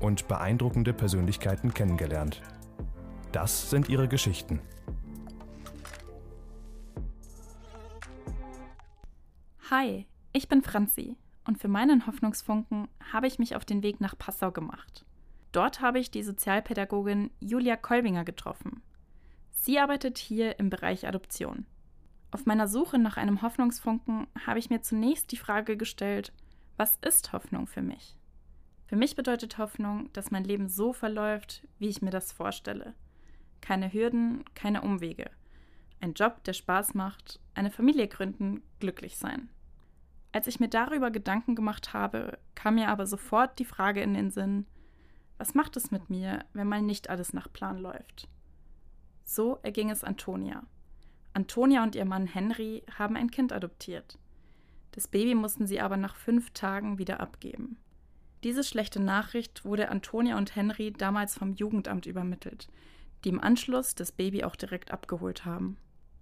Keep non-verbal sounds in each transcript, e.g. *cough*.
und beeindruckende Persönlichkeiten kennengelernt. Das sind ihre Geschichten. Hi, ich bin Franzi und für meinen Hoffnungsfunken habe ich mich auf den Weg nach Passau gemacht. Dort habe ich die Sozialpädagogin Julia Kolbinger getroffen. Sie arbeitet hier im Bereich Adoption. Auf meiner Suche nach einem Hoffnungsfunken habe ich mir zunächst die Frage gestellt, was ist Hoffnung für mich? Für mich bedeutet Hoffnung, dass mein Leben so verläuft, wie ich mir das vorstelle. Keine Hürden, keine Umwege. Ein Job, der Spaß macht, eine Familie gründen, glücklich sein. Als ich mir darüber Gedanken gemacht habe, kam mir aber sofort die Frage in den Sinn, was macht es mit mir, wenn mal nicht alles nach Plan läuft? So erging es Antonia. Antonia und ihr Mann Henry haben ein Kind adoptiert. Das Baby mussten sie aber nach fünf Tagen wieder abgeben. Diese schlechte Nachricht wurde Antonia und Henry damals vom Jugendamt übermittelt, die im Anschluss das Baby auch direkt abgeholt haben.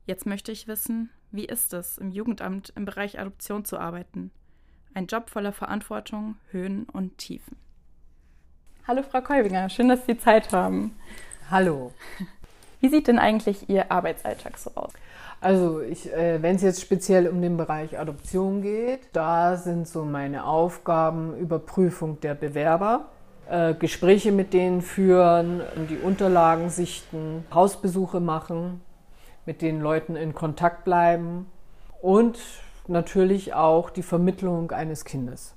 Jetzt möchte ich wissen, wie ist es, im Jugendamt im Bereich Adoption zu arbeiten? Ein Job voller Verantwortung, Höhen und Tiefen. Hallo Frau Kolbinger, schön, dass Sie Zeit haben. Hallo. Wie sieht denn eigentlich Ihr Arbeitsalltag so aus? Also, äh, wenn es jetzt speziell um den Bereich Adoption geht, da sind so meine Aufgaben Überprüfung der Bewerber, äh, Gespräche mit denen führen, die Unterlagen sichten, Hausbesuche machen, mit den Leuten in Kontakt bleiben und natürlich auch die Vermittlung eines Kindes.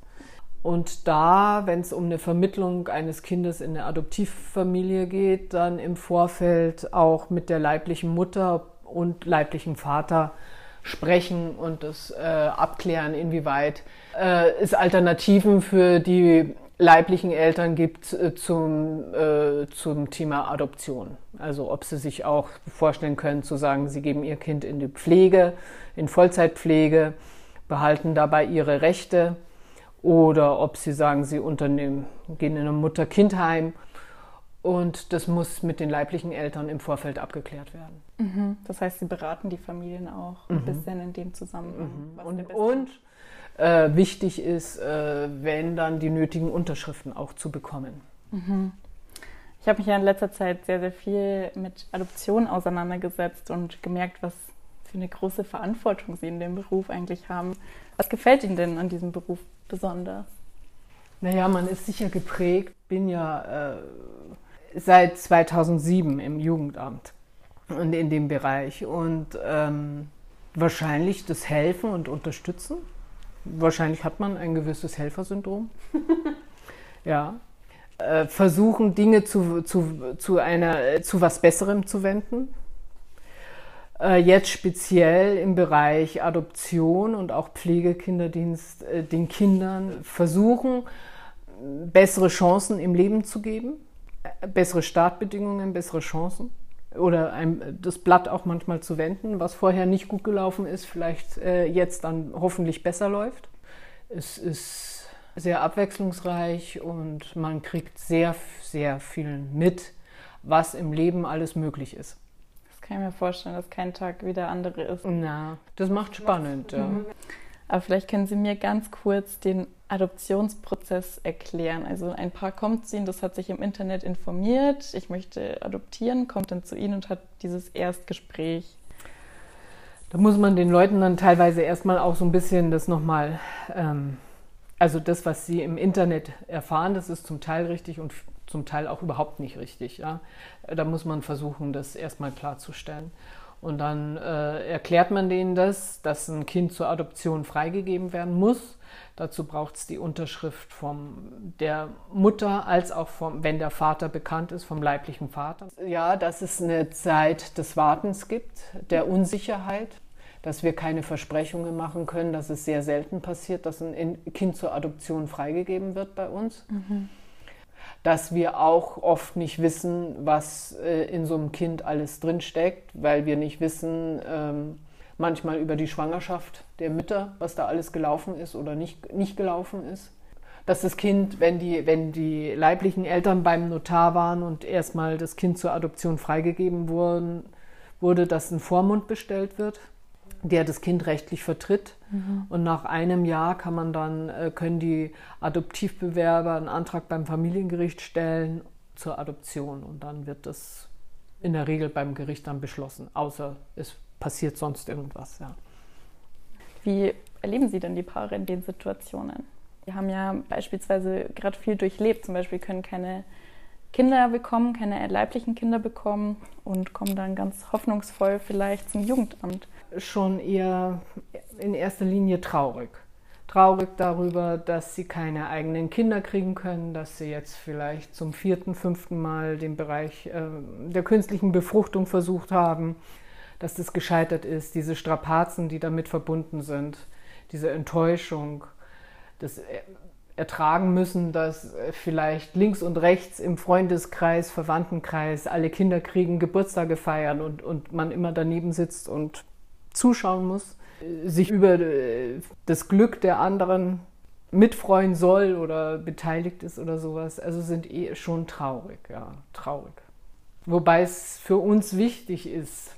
Und da, wenn es um eine Vermittlung eines Kindes in eine Adoptivfamilie geht, dann im Vorfeld auch mit der leiblichen Mutter und leiblichen Vater sprechen und das äh, abklären, inwieweit äh, es Alternativen für die leiblichen Eltern gibt äh, zum, äh, zum Thema Adoption. Also ob sie sich auch vorstellen können zu sagen, sie geben ihr Kind in die Pflege, in Vollzeitpflege, behalten dabei ihre Rechte oder ob sie sagen, sie unternehmen, gehen in ein Mutter-Kind-Heim und das muss mit den leiblichen Eltern im Vorfeld abgeklärt werden. Mhm. Das heißt, Sie beraten die Familien auch ein mhm. bisschen in dem Zusammenhang. Mhm. Und, und äh, wichtig ist, äh, wenn dann die nötigen Unterschriften auch zu bekommen. Mhm. Ich habe mich ja in letzter Zeit sehr, sehr viel mit Adoption auseinandergesetzt und gemerkt, was für eine große Verantwortung Sie in dem Beruf eigentlich haben. Was gefällt Ihnen denn an diesem Beruf besonders? Naja, man ist sicher geprägt. Bin ja äh, seit 2007 im Jugendamt und in dem Bereich und ähm, wahrscheinlich das Helfen und Unterstützen. Wahrscheinlich hat man ein gewisses Helfersyndrom. *laughs* ja. Äh, versuchen, Dinge zu, zu, zu, einer, zu was Besserem zu wenden. Äh, jetzt speziell im Bereich Adoption und auch Pflegekinderdienst äh, den Kindern versuchen, bessere Chancen im Leben zu geben bessere Startbedingungen, bessere Chancen oder ein, das Blatt auch manchmal zu wenden, was vorher nicht gut gelaufen ist, vielleicht äh, jetzt dann hoffentlich besser läuft. Es ist sehr abwechslungsreich und man kriegt sehr, sehr viel mit, was im Leben alles möglich ist. Das kann ich mir vorstellen, dass kein Tag wie der andere ist. Na, das macht spannend. Ja. Aber vielleicht können Sie mir ganz kurz den Adoptionsprozess erklären. Also ein Paar kommt zu Ihnen, das hat sich im Internet informiert, ich möchte adoptieren, kommt dann zu Ihnen und hat dieses Erstgespräch. Da muss man den Leuten dann teilweise erstmal auch so ein bisschen das nochmal, ähm, also das, was sie im Internet erfahren, das ist zum Teil richtig und zum Teil auch überhaupt nicht richtig. Ja? Da muss man versuchen, das erstmal klarzustellen. Und dann äh, erklärt man denen das, dass ein Kind zur Adoption freigegeben werden muss. Dazu braucht es die Unterschrift von der Mutter, als auch vom, wenn der Vater bekannt ist, vom leiblichen Vater. Ja, dass es eine Zeit des Wartens gibt, der Unsicherheit, dass wir keine Versprechungen machen können, dass es sehr selten passiert, dass ein Kind zur Adoption freigegeben wird bei uns. Mhm dass wir auch oft nicht wissen, was äh, in so einem Kind alles drinsteckt, weil wir nicht wissen, ähm, manchmal über die Schwangerschaft der Mütter, was da alles gelaufen ist oder nicht, nicht gelaufen ist. Dass das Kind, wenn die, wenn die leiblichen Eltern beim Notar waren und erstmal das Kind zur Adoption freigegeben wurden, wurde, dass ein Vormund bestellt wird der das Kind rechtlich vertritt. Mhm. Und nach einem Jahr kann man dann, äh, können die Adoptivbewerber einen Antrag beim Familiengericht stellen zur Adoption. Und dann wird das in der Regel beim Gericht dann beschlossen, außer es passiert sonst irgendwas. Ja. Wie erleben Sie denn die Paare in den Situationen? Die haben ja beispielsweise gerade viel durchlebt, zum Beispiel können keine Kinder bekommen, keine leiblichen Kinder bekommen und kommen dann ganz hoffnungsvoll vielleicht zum Jugendamt. Schon eher in erster Linie traurig. Traurig darüber, dass sie keine eigenen Kinder kriegen können, dass sie jetzt vielleicht zum vierten, fünften Mal den Bereich äh, der künstlichen Befruchtung versucht haben, dass das gescheitert ist, diese Strapazen, die damit verbunden sind, diese Enttäuschung, das ertragen müssen, dass äh, vielleicht links und rechts im Freundeskreis, Verwandtenkreis alle Kinder kriegen, Geburtstage feiern und, und man immer daneben sitzt und zuschauen muss, sich über äh, das Glück der anderen mitfreuen soll oder beteiligt ist oder sowas. Also sind eh schon traurig, ja, traurig. Wobei es für uns wichtig ist,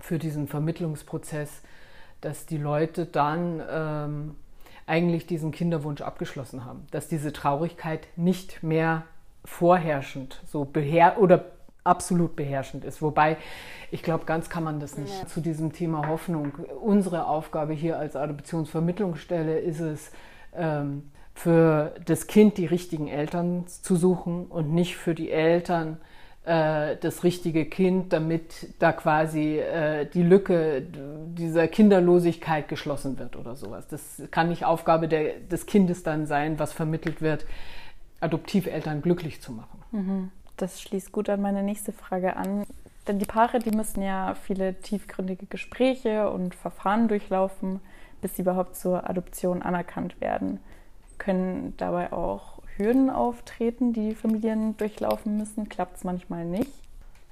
für diesen Vermittlungsprozess, dass die Leute dann ähm, eigentlich diesen Kinderwunsch abgeschlossen haben, dass diese Traurigkeit nicht mehr vorherrschend so beher oder absolut beherrschend ist. Wobei, ich glaube, ganz kann man das nicht. Ja. Zu diesem Thema Hoffnung. Unsere Aufgabe hier als Adoptionsvermittlungsstelle ist es, ähm, für das Kind die richtigen Eltern zu suchen und nicht für die Eltern äh, das richtige Kind, damit da quasi äh, die Lücke dieser Kinderlosigkeit geschlossen wird oder sowas. Das kann nicht Aufgabe der, des Kindes dann sein, was vermittelt wird, Adoptiveltern glücklich zu machen. Mhm. Das schließt gut an meine nächste Frage an. Denn die Paare, die müssen ja viele tiefgründige Gespräche und Verfahren durchlaufen, bis sie überhaupt zur Adoption anerkannt werden. Können dabei auch Hürden auftreten, die Familien durchlaufen müssen? Klappt es manchmal nicht?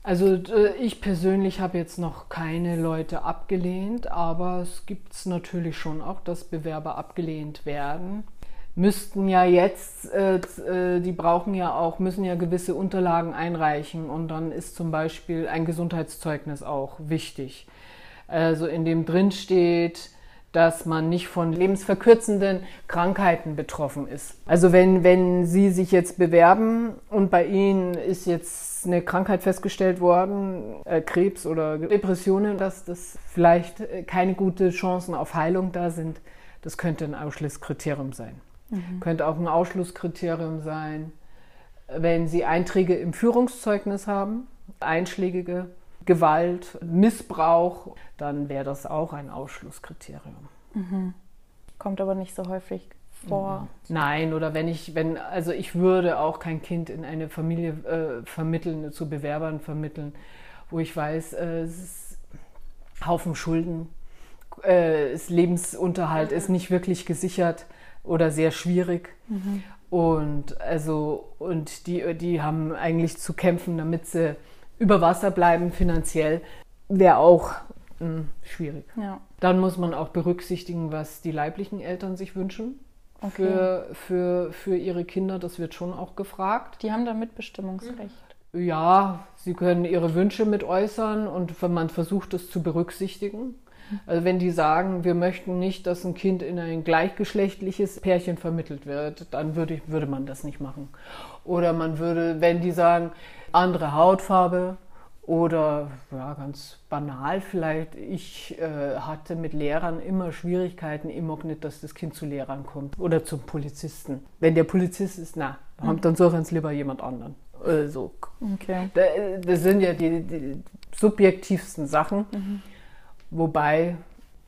Also ich persönlich habe jetzt noch keine Leute abgelehnt, aber es gibt es natürlich schon auch, dass Bewerber abgelehnt werden. Müssten ja jetzt, äh, äh, die brauchen ja auch, müssen ja gewisse Unterlagen einreichen und dann ist zum Beispiel ein Gesundheitszeugnis auch wichtig. Also in dem drin steht, dass man nicht von lebensverkürzenden Krankheiten betroffen ist. Also wenn, wenn Sie sich jetzt bewerben und bei Ihnen ist jetzt eine Krankheit festgestellt worden, äh, Krebs oder Depressionen, dass das vielleicht äh, keine gute Chancen auf Heilung da sind, das könnte ein Ausschlusskriterium sein. Mhm. Könnte auch ein Ausschlusskriterium sein, wenn Sie Einträge im Führungszeugnis haben, einschlägige Gewalt, Missbrauch, dann wäre das auch ein Ausschlusskriterium. Mhm. Kommt aber nicht so häufig vor. Mhm. Nein, oder wenn ich, wenn, also ich würde auch kein Kind in eine Familie äh, vermitteln, zu Bewerbern vermitteln, wo ich weiß, äh, es ist Haufen Schulden, äh, das Lebensunterhalt mhm. ist nicht wirklich gesichert oder sehr schwierig. Mhm. Und also, und die, die haben eigentlich zu kämpfen, damit sie über Wasser bleiben finanziell, wäre auch mh, hm, schwierig. Ja. Dann muss man auch berücksichtigen, was die leiblichen Eltern sich wünschen. Okay. Für, für, für ihre Kinder, das wird schon auch gefragt. Die haben da Mitbestimmungsrecht. Ja, sie können ihre Wünsche mit äußern und man versucht es zu berücksichtigen. Also wenn die sagen, wir möchten nicht, dass ein Kind in ein gleichgeschlechtliches Pärchen vermittelt wird, dann würde, würde man das nicht machen. Oder man würde, wenn die sagen, andere Hautfarbe oder ja, ganz banal vielleicht, ich äh, hatte mit Lehrern immer Schwierigkeiten, ich mag nicht, dass das Kind zu Lehrern kommt oder zum Polizisten. Wenn der Polizist ist, na, mhm. dann suchen es lieber jemand anderen. Äh, so. Okay. Das sind ja die, die subjektivsten Sachen. Mhm. Wobei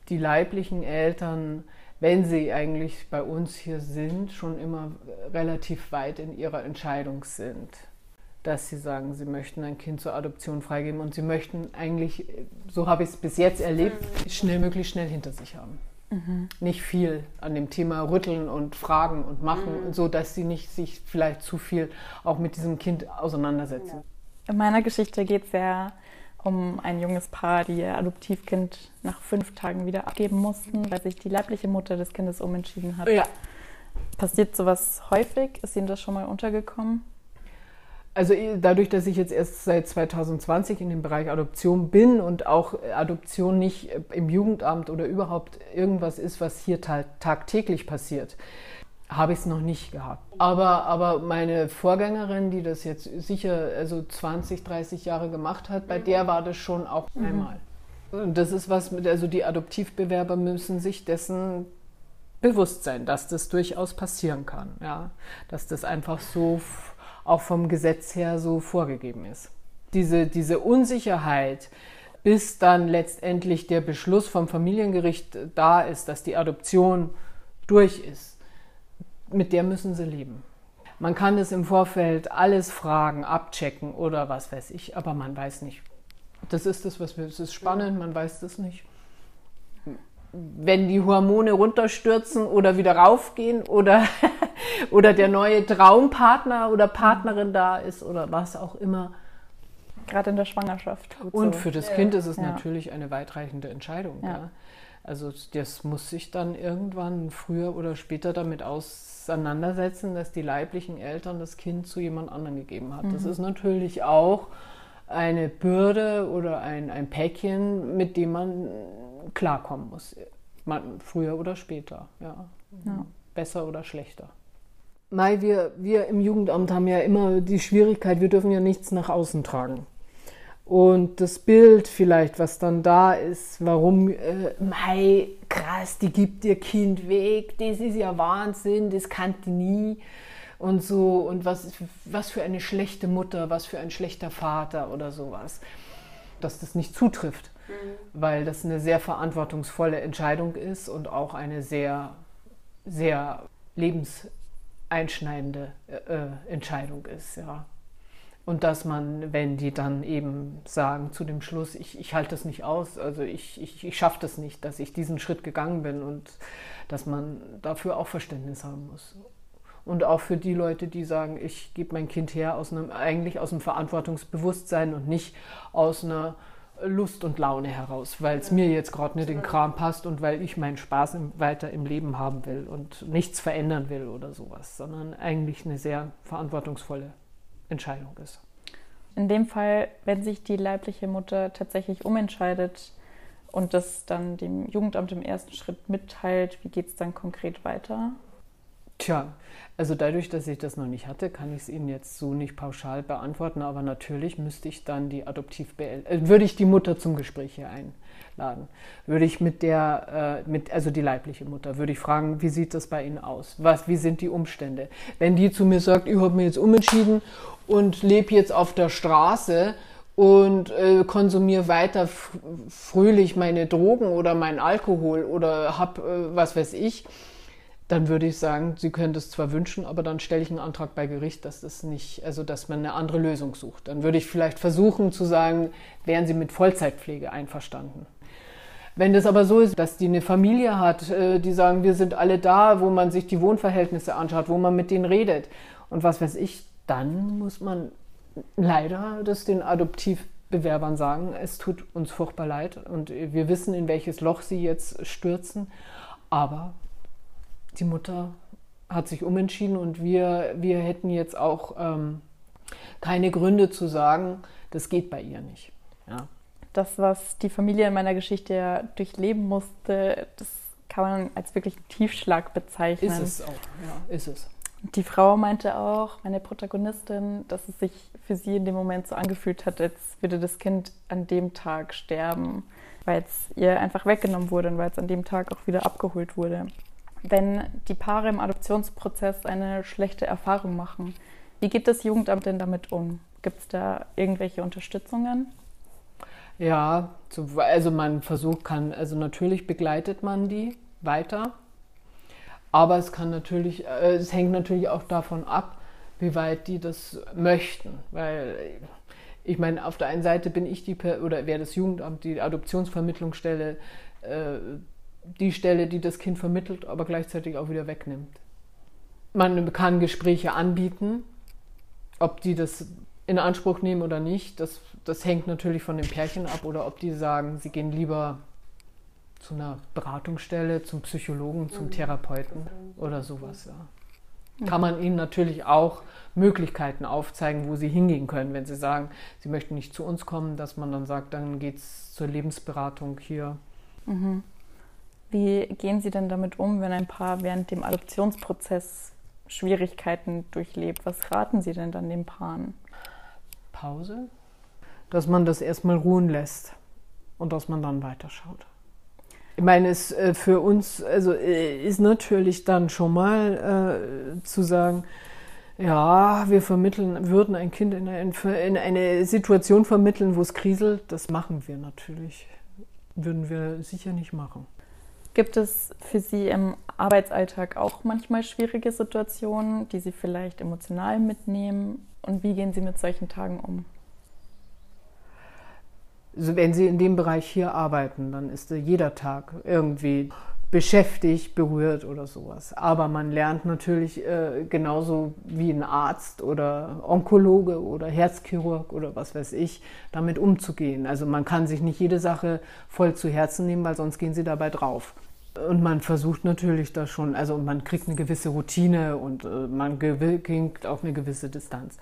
die leiblichen Eltern, wenn sie eigentlich bei uns hier sind, schon immer relativ weit in ihrer Entscheidung sind. Dass sie sagen, sie möchten ein Kind zur Adoption freigeben und sie möchten eigentlich, so habe ich es bis jetzt erlebt, schnell, möglichst schnell hinter sich haben. Mhm. Nicht viel an dem Thema rütteln und fragen und machen, mhm. so dass sie nicht sich vielleicht zu viel auch mit diesem Kind auseinandersetzen. In meiner Geschichte geht es ja um ein junges Paar, die ihr Adoptivkind nach fünf Tagen wieder abgeben mussten, weil sich die leibliche Mutter des Kindes umentschieden hat. Ja. Passiert sowas häufig? Ist Ihnen das schon mal untergekommen? Also dadurch, dass ich jetzt erst seit 2020 in dem Bereich Adoption bin und auch Adoption nicht im Jugendamt oder überhaupt irgendwas ist, was hier tagtäglich passiert, habe ich es noch nicht gehabt. Aber, aber meine Vorgängerin, die das jetzt sicher also 20, 30 Jahre gemacht hat, bei der war das schon auch mhm. einmal. Und das ist was, also die Adoptivbewerber müssen sich dessen bewusst sein, dass das durchaus passieren kann. Ja? Dass das einfach so auch vom Gesetz her so vorgegeben ist. Diese, diese Unsicherheit, bis dann letztendlich der Beschluss vom Familiengericht da ist, dass die Adoption durch ist mit der müssen sie leben. Man kann es im Vorfeld alles fragen, abchecken oder was weiß ich, aber man weiß nicht. Das ist das, was wir, es ist spannend, man weiß das nicht. Wenn die Hormone runterstürzen oder wieder raufgehen oder, *laughs* oder der neue Traumpartner oder Partnerin da ist oder was auch immer. Gerade in der Schwangerschaft. Und so. für das Kind ist es ja. natürlich eine weitreichende Entscheidung. Ja. Ja. Also das muss sich dann irgendwann früher oder später damit auseinandersetzen, dass die leiblichen Eltern das Kind zu jemand anderem gegeben hat. Mhm. Das ist natürlich auch eine Bürde oder ein, ein Päckchen, mit dem man klarkommen muss. Man, früher oder später, ja. ja. Besser oder schlechter. Mai, wir, wir im Jugendamt haben ja immer die Schwierigkeit, wir dürfen ja nichts nach außen tragen. Und das Bild vielleicht, was dann da ist, warum, äh, mei, krass, die gibt ihr Kind weg, das ist ja Wahnsinn, das kann die nie. Und so, und was, was für eine schlechte Mutter, was für ein schlechter Vater oder sowas. Dass das nicht zutrifft, mhm. weil das eine sehr verantwortungsvolle Entscheidung ist und auch eine sehr, sehr lebenseinschneidende äh, äh Entscheidung ist, ja. Und dass man, wenn die dann eben sagen zu dem Schluss, ich, ich halte das nicht aus, also ich, ich, ich schaffe das nicht, dass ich diesen Schritt gegangen bin und dass man dafür auch Verständnis haben muss. Und auch für die Leute, die sagen, ich gebe mein Kind her aus einem, eigentlich aus einem Verantwortungsbewusstsein und nicht aus einer Lust und Laune heraus, weil es mir jetzt gerade nicht in den Kram passt und weil ich meinen Spaß im, weiter im Leben haben will und nichts verändern will oder sowas, sondern eigentlich eine sehr verantwortungsvolle Entscheidung ist. In dem Fall, wenn sich die leibliche Mutter tatsächlich umentscheidet und das dann dem Jugendamt im ersten Schritt mitteilt, wie geht es dann konkret weiter? Tja, also dadurch, dass ich das noch nicht hatte, kann ich es Ihnen jetzt so nicht pauschal beantworten, aber natürlich müsste ich dann die Adoptiv äh, würde ich die Mutter zum Gespräch hier einladen. Würde ich mit der, äh, mit, also die leibliche Mutter, würde ich fragen, wie sieht das bei Ihnen aus? Was, wie sind die Umstände? Wenn die zu mir sagt, ich habe mir jetzt umentschieden und lebe jetzt auf der Straße und äh, konsumiere weiter fröhlich meine Drogen oder meinen Alkohol oder hab äh, was weiß ich, dann würde ich sagen, Sie können das zwar wünschen, aber dann stelle ich einen Antrag bei Gericht, dass das nicht, also dass man eine andere Lösung sucht. Dann würde ich vielleicht versuchen zu sagen, wären Sie mit Vollzeitpflege einverstanden. Wenn das aber so ist, dass die eine Familie hat, äh, die sagen, wir sind alle da, wo man sich die Wohnverhältnisse anschaut, wo man mit denen redet und was weiß ich, dann muss man leider das den Adoptivbewerbern sagen, es tut uns furchtbar leid und wir wissen, in welches Loch sie jetzt stürzen, aber die Mutter hat sich umentschieden und wir, wir hätten jetzt auch ähm, Keine Gründe zu sagen, das geht bei ihr nicht. Ja. Das, was die Familie in meiner Geschichte ja durchleben musste, das kann man als wirklich einen Tiefschlag bezeichnen. Ist es auch, ja, ist es. Die Frau meinte auch, meine Protagonistin, dass es sich für sie in dem Moment so angefühlt hat, als würde das Kind an dem Tag sterben, weil es ihr einfach weggenommen wurde und weil es an dem Tag auch wieder abgeholt wurde. Wenn die Paare im Adoptionsprozess eine schlechte Erfahrung machen, wie geht das Jugendamt denn damit um? Gibt es da irgendwelche Unterstützungen? Ja, also man versucht kann, also natürlich begleitet man die weiter, aber es kann natürlich, äh, es hängt natürlich auch davon ab, wie weit die das möchten. Weil ich meine, auf der einen Seite bin ich die, oder wäre das Jugendamt, die Adoptionsvermittlungsstelle, äh, die Stelle, die das Kind vermittelt, aber gleichzeitig auch wieder wegnimmt. Man kann Gespräche anbieten, ob die das in Anspruch nehmen oder nicht, das, das hängt natürlich von dem Pärchen ab oder ob die sagen, sie gehen lieber zu einer Beratungsstelle, zum Psychologen, zum mhm. Therapeuten oder sowas. Ja. Kann man ihnen natürlich auch Möglichkeiten aufzeigen, wo sie hingehen können, wenn sie sagen, sie möchten nicht zu uns kommen, dass man dann sagt, dann geht es zur Lebensberatung hier. Mhm. Wie gehen Sie denn damit um, wenn ein Paar während dem Adoptionsprozess Schwierigkeiten durchlebt? Was raten Sie denn dann den Paaren? Pause, dass man das erstmal ruhen lässt und dass man dann weiterschaut. Ich meine, es äh, für uns also äh, ist natürlich dann schon mal äh, zu sagen, ja, wir vermitteln, würden ein Kind in eine, in eine Situation vermitteln, wo es kriselt. Das machen wir natürlich. Würden wir sicher nicht machen. Gibt es für Sie im Arbeitsalltag auch manchmal schwierige Situationen, die Sie vielleicht emotional mitnehmen? Und wie gehen Sie mit solchen Tagen um? Also wenn Sie in dem Bereich hier arbeiten, dann ist jeder Tag irgendwie beschäftigt, berührt oder sowas. Aber man lernt natürlich äh, genauso wie ein Arzt oder Onkologe oder Herzchirurg oder was weiß ich, damit umzugehen. Also man kann sich nicht jede Sache voll zu Herzen nehmen, weil sonst gehen sie dabei drauf. Und man versucht natürlich da schon, also man kriegt eine gewisse Routine und äh, man kriegt auch eine gewisse Distanz.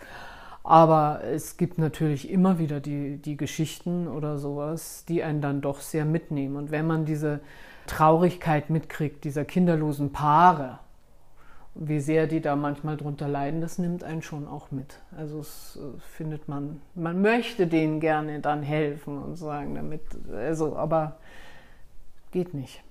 Aber es gibt natürlich immer wieder die, die Geschichten oder sowas, die einen dann doch sehr mitnehmen. Und wenn man diese Traurigkeit mitkriegt, dieser kinderlosen Paare, wie sehr die da manchmal drunter leiden, das nimmt einen schon auch mit. Also es äh, findet man, man möchte denen gerne dann helfen und sagen damit, also, aber geht nicht.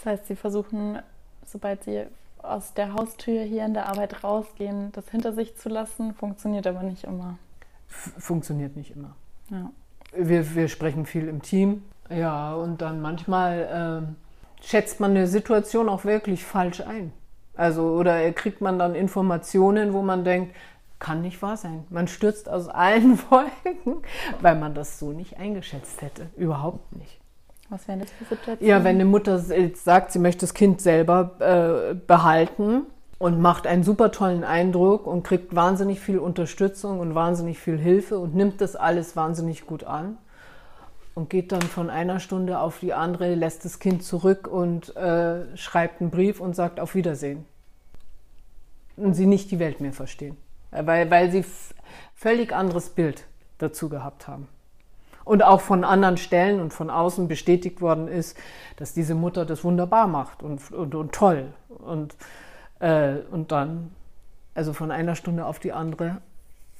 Das heißt, Sie versuchen, sobald Sie aus der Haustür hier in der Arbeit rausgehen, das hinter sich zu lassen, funktioniert aber nicht immer. Funktioniert nicht immer. Ja. Wir, wir sprechen viel im Team. Ja, und dann manchmal äh, schätzt man eine Situation auch wirklich falsch ein. Also, oder kriegt man dann Informationen, wo man denkt, kann nicht wahr sein. Man stürzt aus allen *laughs* Wolken, weil man das so nicht eingeschätzt hätte. Überhaupt nicht. Was wäre das für Situation? Ja, wenn eine Mutter sagt, sie möchte das Kind selber äh, behalten und macht einen super tollen Eindruck und kriegt wahnsinnig viel Unterstützung und wahnsinnig viel Hilfe und nimmt das alles wahnsinnig gut an und geht dann von einer Stunde auf die andere, lässt das Kind zurück und äh, schreibt einen Brief und sagt auf Wiedersehen. Und sie nicht die Welt mehr verstehen, weil, weil sie völlig anderes Bild dazu gehabt haben und auch von anderen Stellen und von außen bestätigt worden ist, dass diese Mutter das wunderbar macht und, und, und toll. Und, äh, und dann, also von einer Stunde auf die andere,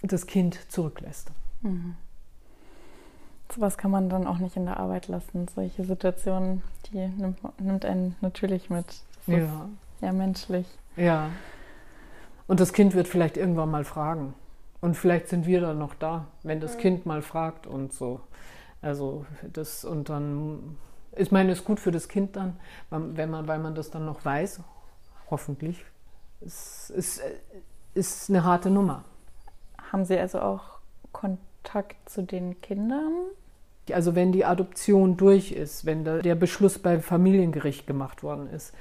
das Kind zurücklässt. Mhm. was kann man dann auch nicht in der Arbeit lassen. Solche Situationen, die nimmt, nimmt einen natürlich mit. Das ja. ja menschlich. Ja. Und das Kind wird vielleicht irgendwann mal fragen. Und vielleicht sind wir dann noch da, wenn das mhm. Kind mal fragt und so. Also das und dann, ich meine, es ist gut für das Kind dann, wenn man, weil man das dann noch weiß, hoffentlich. Es ist, ist eine harte Nummer. Haben Sie also auch Kontakt zu den Kindern? Also wenn die Adoption durch ist, wenn der Beschluss beim Familiengericht gemacht worden ist,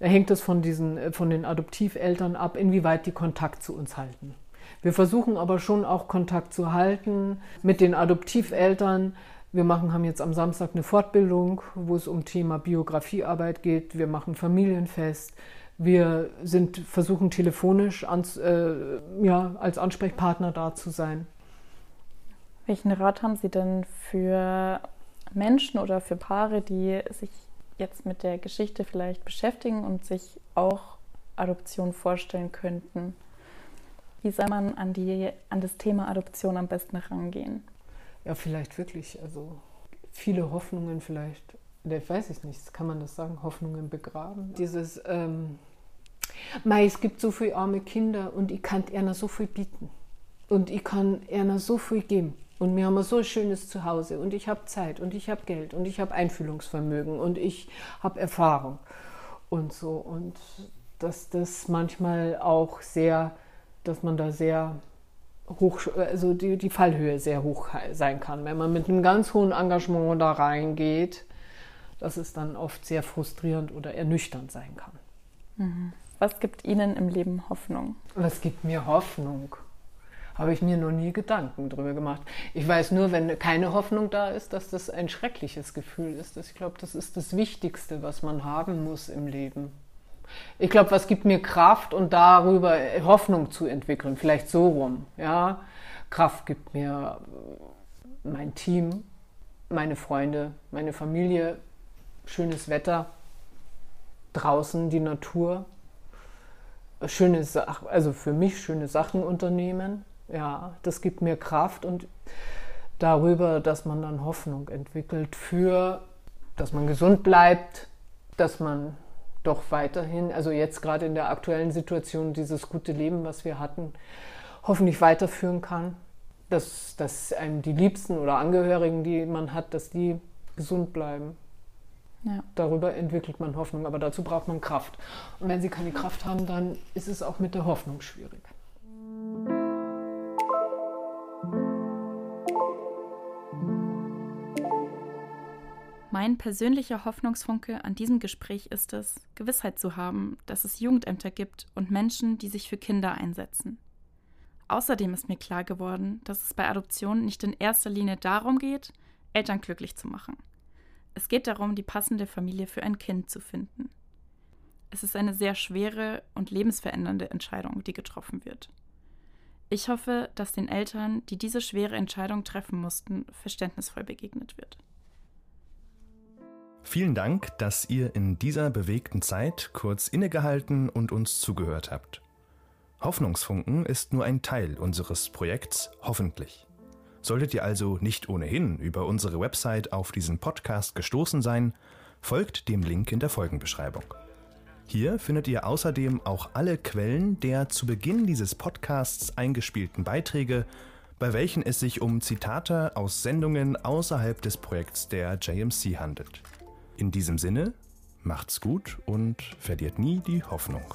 hängt es von, diesen, von den Adoptiveltern ab, inwieweit die Kontakt zu uns halten. Wir versuchen aber schon auch Kontakt zu halten mit den Adoptiveltern. Wir machen, haben jetzt am Samstag eine Fortbildung, wo es um Thema Biografiearbeit geht. Wir machen Familienfest. Wir sind, versuchen telefonisch ans, äh, ja, als Ansprechpartner da zu sein. Welchen Rat haben Sie denn für Menschen oder für Paare, die sich jetzt mit der Geschichte vielleicht beschäftigen und sich auch Adoption vorstellen könnten? Wie soll man an, die, an das Thema Adoption am besten rangehen? Ja, vielleicht wirklich, also viele Hoffnungen vielleicht, ich weiß es nicht, kann man das sagen, Hoffnungen begraben. Dieses, ähm, Mei, es gibt so viele arme Kinder und ich kann ihnen so viel bieten. Und ich kann ihnen so viel geben. Und wir haben so ein schönes Zuhause und ich habe Zeit und ich habe Geld und ich habe Einfühlungsvermögen und ich habe Erfahrung und so. Und dass das manchmal auch sehr, dass man da sehr hoch, also die, die Fallhöhe sehr hoch sein kann. Wenn man mit einem ganz hohen Engagement da reingeht, dass es dann oft sehr frustrierend oder ernüchternd sein kann. Mhm. Was gibt Ihnen im Leben Hoffnung? Was gibt mir Hoffnung? habe ich mir noch nie Gedanken drüber gemacht. Ich weiß nur, wenn keine Hoffnung da ist, dass das ein schreckliches Gefühl ist. Ich glaube, das ist das Wichtigste, was man haben muss im Leben. Ich glaube, was gibt mir Kraft und darüber Hoffnung zu entwickeln, vielleicht so rum. Ja, Kraft gibt mir mein Team, meine Freunde, meine Familie, schönes Wetter, draußen die Natur, schöne Sachen, also für mich schöne Sachen unternehmen, ja, das gibt mir Kraft und darüber, dass man dann Hoffnung entwickelt für, dass man gesund bleibt, dass man doch weiterhin, also jetzt gerade in der aktuellen Situation, dieses gute Leben, was wir hatten, hoffentlich weiterführen kann. Dass, dass einem die Liebsten oder Angehörigen, die man hat, dass die gesund bleiben. Ja. Darüber entwickelt man Hoffnung, aber dazu braucht man Kraft. Und wenn sie keine Kraft haben, dann ist es auch mit der Hoffnung schwierig. Mein persönlicher Hoffnungsfunke an diesem Gespräch ist es, Gewissheit zu haben, dass es Jugendämter gibt und Menschen, die sich für Kinder einsetzen. Außerdem ist mir klar geworden, dass es bei Adoption nicht in erster Linie darum geht, Eltern glücklich zu machen. Es geht darum, die passende Familie für ein Kind zu finden. Es ist eine sehr schwere und lebensverändernde Entscheidung, die getroffen wird. Ich hoffe, dass den Eltern, die diese schwere Entscheidung treffen mussten, verständnisvoll begegnet wird. Vielen Dank, dass ihr in dieser bewegten Zeit kurz innegehalten und uns zugehört habt. Hoffnungsfunken ist nur ein Teil unseres Projekts Hoffentlich. Solltet ihr also nicht ohnehin über unsere Website auf diesen Podcast gestoßen sein, folgt dem Link in der Folgenbeschreibung. Hier findet ihr außerdem auch alle Quellen der zu Beginn dieses Podcasts eingespielten Beiträge, bei welchen es sich um Zitate aus Sendungen außerhalb des Projekts der JMC handelt. In diesem Sinne, macht's gut und verliert nie die Hoffnung.